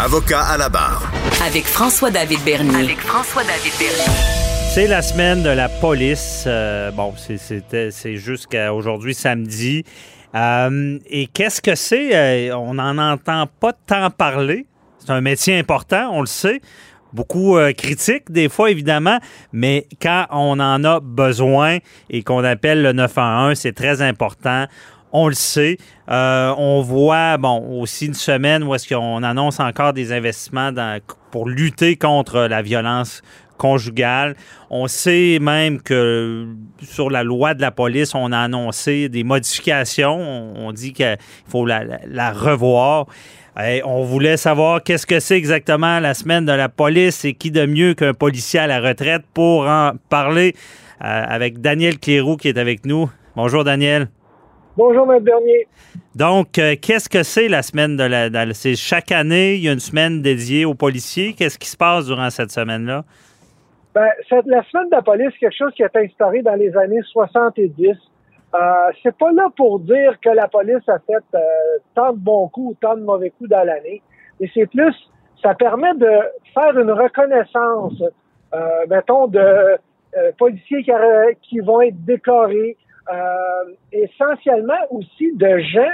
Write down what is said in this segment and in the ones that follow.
Avocat à la barre. Avec François-David Bernier. Avec François-David Bernier. C'est la semaine de la police. Euh, bon, c'est jusqu'à aujourd'hui, samedi. Euh, et qu'est-ce que c'est? Euh, on n'en entend pas tant parler. C'est un métier important, on le sait. Beaucoup critique, des fois, évidemment, mais quand on en a besoin et qu'on appelle le 911, c'est très important on le sait. Euh, on voit, bon, aussi une semaine où est-ce qu'on annonce encore des investissements pour lutter contre la violence conjugale. On sait même que sur la loi de la police, on a annoncé des modifications. On, dit qu'il faut la, revoir. on voulait savoir qu'est-ce que c'est exactement la semaine de la police et qui de mieux qu'un policier à la retraite pour en parler euh, avec Daniel Cléroux qui est avec nous. Bonjour Daniel. Bonjour, M. Bernier. Donc, euh, qu'est-ce que c'est la semaine de la. c'est chaque année, il y a une semaine dédiée aux policiers. Qu'est-ce qui se passe durant cette semaine-là? Ben, la semaine de la police, quelque chose qui a été instauré dans les années 70. Euh, c'est pas là pour dire que la police a fait euh, tant de bons coups ou tant de mauvais coups dans l'année, mais c'est plus, ça permet de faire une reconnaissance, euh, mettons, de policiers qui, qui, vont être décorés, euh, essentiellement aussi de gens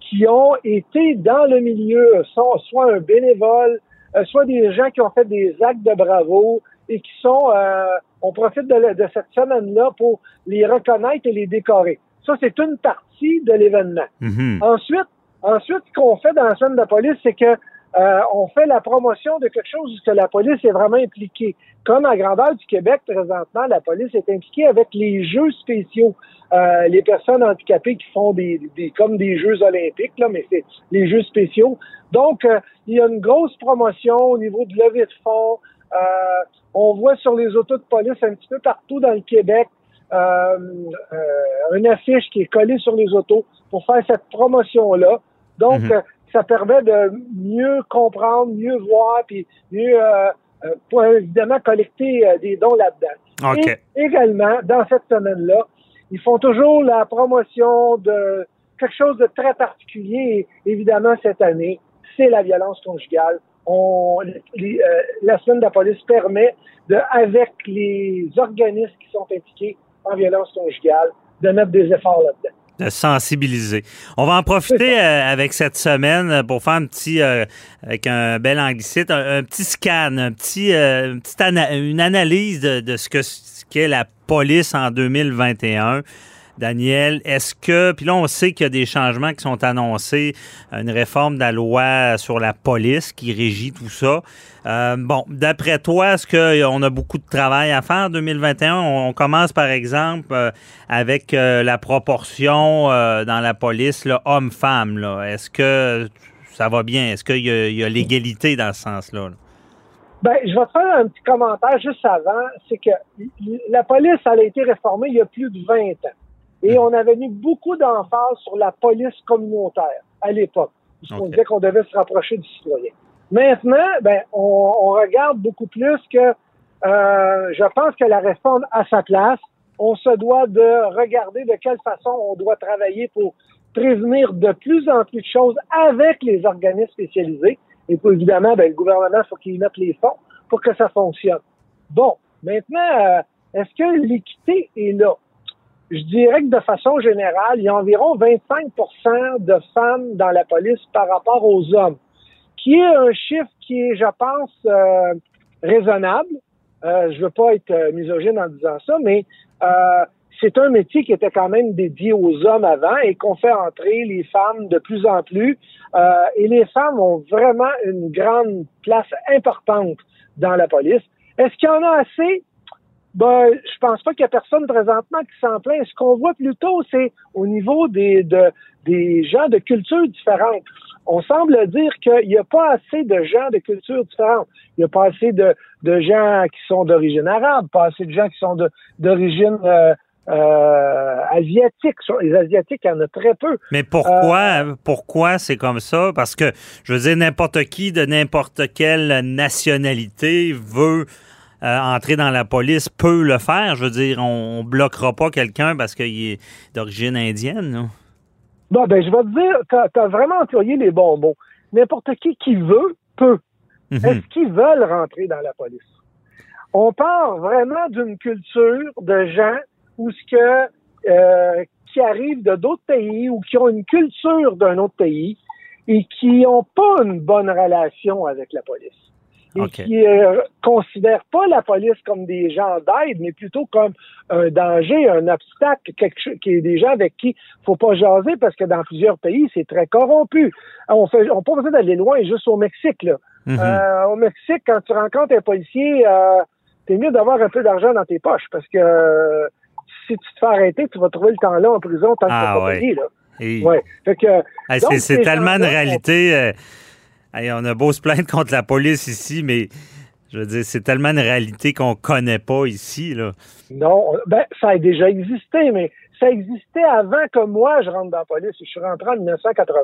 qui ont été dans le milieu, soit, soit un bénévole, euh, soit des gens qui ont fait des actes de bravo et qui sont, euh, on profite de, de cette semaine-là pour les reconnaître et les décorer. Ça, c'est une partie de l'événement. Mm-hmm. Ensuite, ensuite, ce qu'on fait dans la semaine de police, c'est que euh, on fait la promotion de quelque chose où la police est vraiment impliquée. Comme à grandeur du Québec, présentement, la police est impliquée avec les Jeux spéciaux. Euh, les personnes handicapées qui font des, des comme des Jeux olympiques, là, mais c'est les Jeux spéciaux. Donc, euh, il y a une grosse promotion au niveau de levée de fonds. on voit sur les autos de police un petit peu partout dans le Québec une affiche qui est collée sur les autos pour faire cette promotion-là. Donc, mhm ça permet de mieux comprendre, mieux voir, puis mieux, euh, euh pour évidemment collecter euh, des dons là-dedans. Okay. Et également, dans cette semaine-là, ils font toujours la promotion de quelque chose de très particulier. évidemment, cette année, c'est la violence conjugale. On, euh, la semaine de la police permet, de, avec les organismes qui sont impliqués en violence conjugale, de mettre des efforts là-dedans de sensibiliser. On va en profiter euh, avec cette semaine pour faire un petit, euh, avec un bel anglicite, un, petit scan, un petit, euh, une, analyse de, de ce que qu'est la police en 2021. Daniel, est-ce que, puis là on sait qu'il y a des changements qui sont annoncés, une réforme de la loi sur la police qui régit tout ça. Euh, bon, d'après toi, est-ce qu'on a beaucoup de travail à faire en 2021? On, commence par exemple euh, avec euh, la proportion dans la police homme-femme. Est-ce que ça va bien? Est-ce qu'il y a, l'égalité dans ce sens-là? Ben, je vais te faire un petit commentaire juste avant. C'est que la police, elle a été réformée il y a plus de 20 ans. Et on avait mis beaucoup d'emphase sur la police communautaire à l'époque, puisqu'on disait qu'on devait se rapprocher du citoyen. Maintenant, ben, on, regarde beaucoup plus que euh, je pense que la réforme a sa place. On se doit de regarder de quelle façon on doit travailler pour prévenir de plus en plus de choses avec les organismes spécialisés. Et puis, évidemment, ben, le gouvernement, il faut qu'il mette les fonds pour que ça fonctionne. Bon, maintenant, euh, est-ce que l'équité est là? Je dirais que de façon générale, il y a environ 25% de femmes dans la police par rapport aux hommes, qui est un chiffre qui est, je pense, euh, raisonnable. Euh, je veux pas être euh, misogyne en disant ça, mais euh, c'est un métier qui était quand même dédié aux hommes avant et qu'on fait entrer les femmes de plus en plus. et les femmes ont vraiment une grande place importante dans la police. Est-ce qu'il y en a assez? Ben, je pense pas qu'il y a personne présentement qui s'en plaint. Ce qu'on voit plutôt, c'est au niveau des, de, des gens de cultures différentes. On semble dire qu'il n'y a pas assez de gens de cultures différentes. Il n'y a pas assez de, de gens qui sont d'origine arabe, pas assez de gens qui sont d'origine euh, euh, asiatique. Les Asiatiques, il y en a très peu. Mais pourquoi, euh, pourquoi c'est comme ça? Parce que, je veux dire, n'importe qui de n'importe quelle nationalité veut euh, entrer dans la police peut le faire. Je veux dire, on, ne bloquera pas quelqu'un parce qu'il est d'origine indienne. Non? ben, je vais te dire, tu as, vraiment employé les bons mots. N'importe qui qui veut peu. Mhm. Est-ce qu'ils veulent rentrer dans la police? On part vraiment d'une culture de gens où ce que euh, qui arrivent de d'autres pays ou qui ont une culture d'un autre pays et qui n'ont pas une bonne relation avec la police. Et qui euh, considèrent pas la police comme des gens d'aide, mais plutôt comme un danger, un obstacle, quelque chose qui est des gens avec qui faut pas jaser parce que dans plusieurs pays, c'est très corrompu. On fait, on pas besoin d'aller loin, juste au Mexique, là. Mhm. Euh, au Mexique, quand tu rencontres un policier, euh, t'es mieux d'avoir un peu d'argent dans tes poches parce que euh, si tu te fais arrêter, tu vas trouver le temps là en prison tant que Ah, t'as pas ouais. payé, là. Et- Ouais. Fait que, Hey, Donc, c'est c'est ces tellement une on- réalité. Hey, on a beau se plaindre contre la police ici, mais je veux dire, c'est tellement une réalité qu'on connaît pas ici. Là. non, on- ben, ça a déjà existé, mais ça existait avant que moi, je rentre dans la police. Je suis rentré en 1980.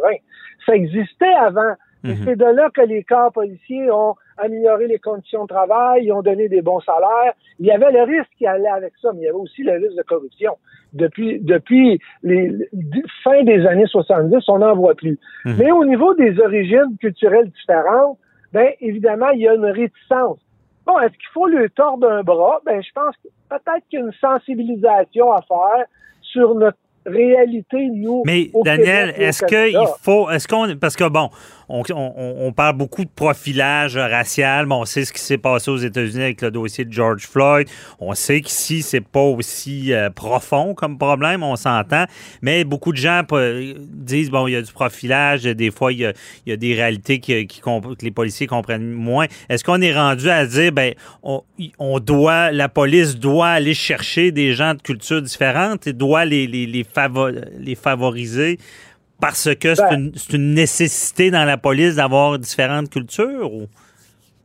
Ça existait avant. Mhm. c'est de là que les corps policiers ont amélioré les conditions de travail, ils ont donné des bons salaires. Il y avait le risque qui allait avec ça, mais il y avait aussi le risque de corruption. Depuis, depuis les, fin des années 70, on n'en voit plus. Mhm. Mais au niveau des origines culturelles différentes, ben évidemment, il y a une réticence. Bon, est-ce qu'il faut le tordre un bras? Ben, je pense que peut-être qu'il y a une sensibilisation à faire sur notre réalité, nous. Mais au Daniel, est-ce qu'il faut, est-ce qu'on, parce que bon, on, on- on parle beaucoup de profilage racial, mais on sait ce qui s'est passé aux États-Unis avec le dossier de George Floyd. On sait qu'ici c'est pas aussi euh, profond comme problème, on s'entend. Mais beaucoup de gens euh, disent bon, il y a du profilage, des fois il y a, il y a des réalités qui, que les policiers comprennent moins. Est-ce qu'on est rendu à dire ben on, on doit, la police doit aller chercher des gens de cultures différentes et doit les les, les, les favoriser parce que c'est Ben- une, c'est une nécessité dans la police d'avoir différentes cultures ou?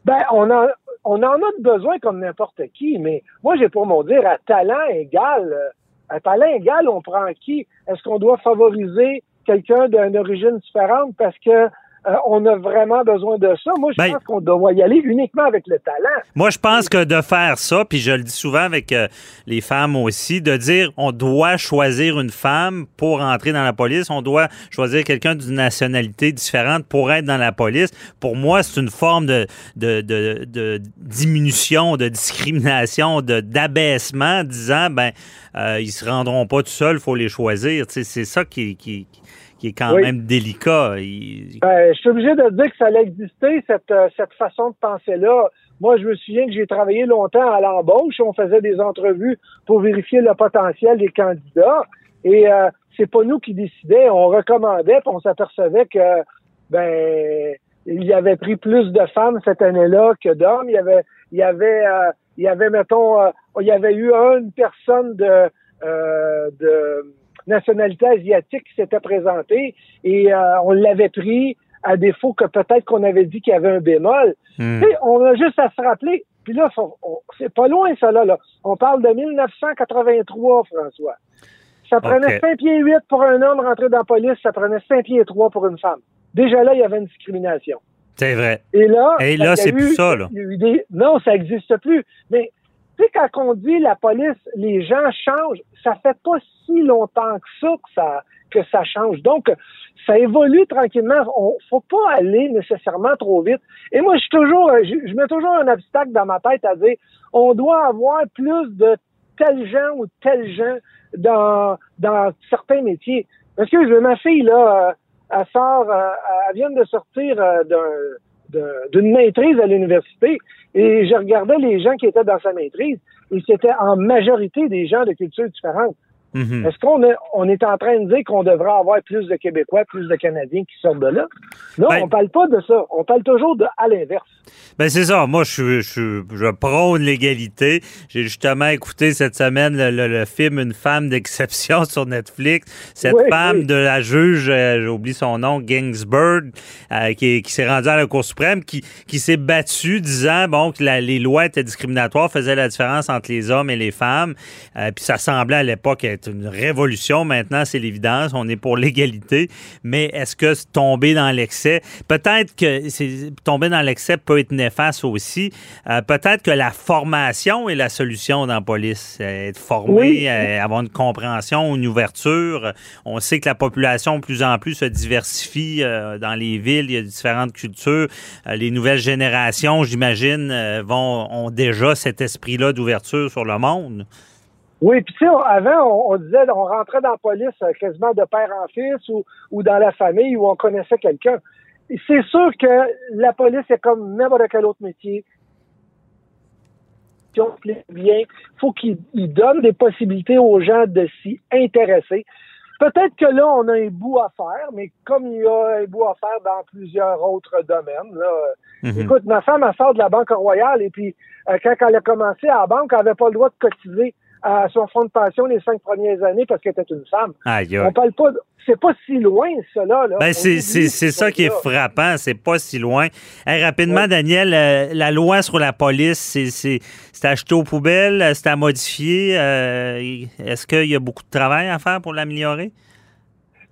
Ben, on en, on en a besoin comme n'importe qui, mais moi, j'ai pour mon dire, à talent égal, euh, à talent égal, on prend qui? Est-ce qu'on doit favoriser quelqu'un d'une origine différente parce que euh, on a vraiment besoin de ça? Moi, je Ben- pense qu'on doit y aller uniquement avec le talent. Moi, je pense que de faire ça, puis je le dis souvent avec euh, les femmes aussi, de dire on doit choisir une femme pour entrer dans la police, on doit choisir quelqu'un d'une nationalité différente pour être dans la police. Pour moi, c'est une forme de, de, de, de diminution, de discrimination, de d'abaissement, disant ben euh, ils se rendront pas tout seuls, faut les choisir. C'est ça qui, qui, qui est quand Oui. même délicat. Il- Ben, je suis obligé de dire que ça allait exister, cette, euh, cette façon de penser-là. Moi, je me souviens que j'ai travaillé longtemps à l'embauche. On faisait des entrevues pour vérifier le potentiel des candidats. Et euh, c'est pas nous qui décidions. On recommandait, puis on s'apercevait que ben il y avait pris plus de femmes cette année-là que d'hommes. Il y avait, il y avait, euh, il y avait, mettons, euh, il y avait eu une personne de, euh, de nationalité asiatique qui s'était présentée et euh, on l'avait pris à défaut que peut-être qu'on avait dit qu'il y avait un bémol. Hmm. On a juste à se rappeler. Puis là, c'est pas loin ça là, là. On parle de 1983, François. Ça prenait OK. 5 pieds 8 pour un homme rentrer dans la police, ça prenait 5 pieds 3 pour une femme. Déjà là, il y avait une discrimination. C'est vrai. Et là, Et c'est plus ça, là. des- Non, ça n'existe plus. Mais tu sais, quand on dit la police, les gens changent, ça fait pas si longtemps que ça que ça, change. Donc, ça évolue tranquillement. On faut pas aller nécessairement trop vite. Et moi, je suis toujours, je, mets toujours un obstacle dans ma tête à dire, on doit avoir plus de tels gens ou tels gens dans, dans certains métiers. Parce que ma fille, là, euh, elle sort, euh, elle vient de sortir euh, d'un- d'une maîtrise à l'université et je regardais les gens qui étaient dans sa maîtrise et c'était en majorité des gens de cultures différentes. Mhm. Est-ce qu'on est, on est en train de dire qu'on devrait avoir plus de Québécois, plus de Canadiens qui sortent de là? Non, Ben- on parle pas de ça. On parle toujours de à l'inverse. Ben c'est ça. Moi, je, prône l'égalité. J'ai justement écouté cette semaine le, le- le film Une femme d'exception sur Netflix. Cette Oui, femme oui. de la juge, euh, j'ai oublié son nom, Ginsburg, euh, qui, qui s'est rendue à la Cour suprême, qui, qui s'est battue disant bon que la- les lois étaient discriminatoires, faisaient la différence entre les hommes et les femmes. Euh, puis ça semblait à l'époque être une révolution. Maintenant, c'est l'évidence. On est pour l'égalité. Mais est-ce que tomber dans l'excès, peut-être que tomber dans l'excès peut être néfaste aussi. Euh, peut-être que la formation est la solution dans la police. Être formé, avoir une compréhension, une ouverture. On sait que la population de plus en plus se diversifie dans les villes. Il y a différentes cultures. les nouvelles générations, j'imagine, vont ont déjà cet esprit-là d'ouverture sur le monde. Oui, puis tu sais, avant, on, disait, on rentrait dans la police euh, quasiment de père en fils ou, ou dans la famille où on connaissait quelqu'un. C'est sûr que la police est comme n'importe quel autre métier. Bien, faut qu'il donne des possibilités aux gens de s'y intéresser. Peut-être que là, on a un bout à faire, mais comme il y a un bout à faire dans plusieurs autres domaines. Là, mhm. Écoute, ma femme, elle sort de la Banque Royale et puis euh, quand elle a commencé à la banque, elle n'avait pas le droit de cotiser à son fonds de pension les cinq premières années parce qu'elle était une femme. On parle pas, c'est pas si loin cela. Là. Ben c'est, ça qui est frappant, c'est pas si loin. rapidement, Daniel, euh, la loi sur la police, c'est, c'est, acheté aux poubelles, c'est à modifier. Euh, est-ce qu'il y a beaucoup de travail à faire pour l'améliorer?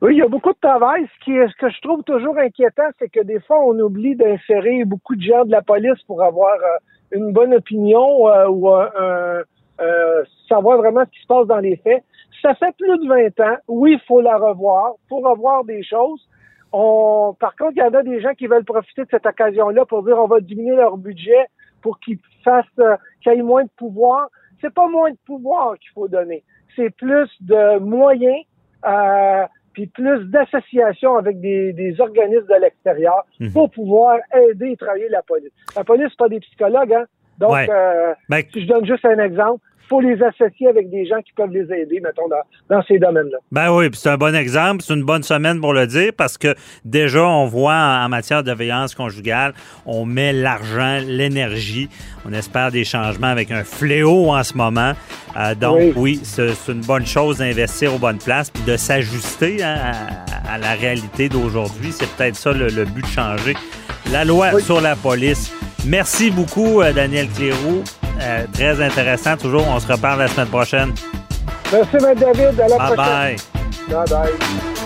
Oui, il y a beaucoup de travail. Ce, qui est, ce que je trouve toujours inquiétant, c'est que des fois, on oublie d'insérer beaucoup de gens de la police pour avoir euh, une bonne opinion ou un euh, savoir vraiment ce qui se passe dans les faits. Ça fait plus de 20 ans. Oui, il faut la revoir, faut revoir des choses. On, par contre, il y en a des gens qui veulent profiter de cette occasion-là pour dire on va diminuer leur budget pour qu'ils fassent, euh, qu'ils aient moins de pouvoir. C'est pas moins de pouvoir qu'il faut donner. C'est plus de moyens, euh, puis plus d'associations avec des, des, organismes de l'extérieur mhm. pour pouvoir aider et travailler la police. La police, c'est pas des psychologues, hein? Donc, euh, ben, si je donne juste un exemple, faut les associer avec des gens qui peuvent les aider, mettons, dans, ces domaines-là. Ben oui, c'est un bon exemple, c'est une bonne semaine pour le dire parce que déjà, on voit en matière de violence conjugale, on met l'argent, l'énergie, on espère des changements avec un fléau en ce moment. Euh, donc oui, c'est une bonne chose d'investir aux bonnes places puis de s'ajuster hein, à, la réalité d'aujourd'hui. C'est peut-être ça le, but de changer la loi sur la police. Merci beaucoup, euh, Daniel Cléroux. Euh, très intéressant. Toujours, on se reparle la semaine prochaine. Merci, M. David. À la bye prochaine. Bye. Bye bye.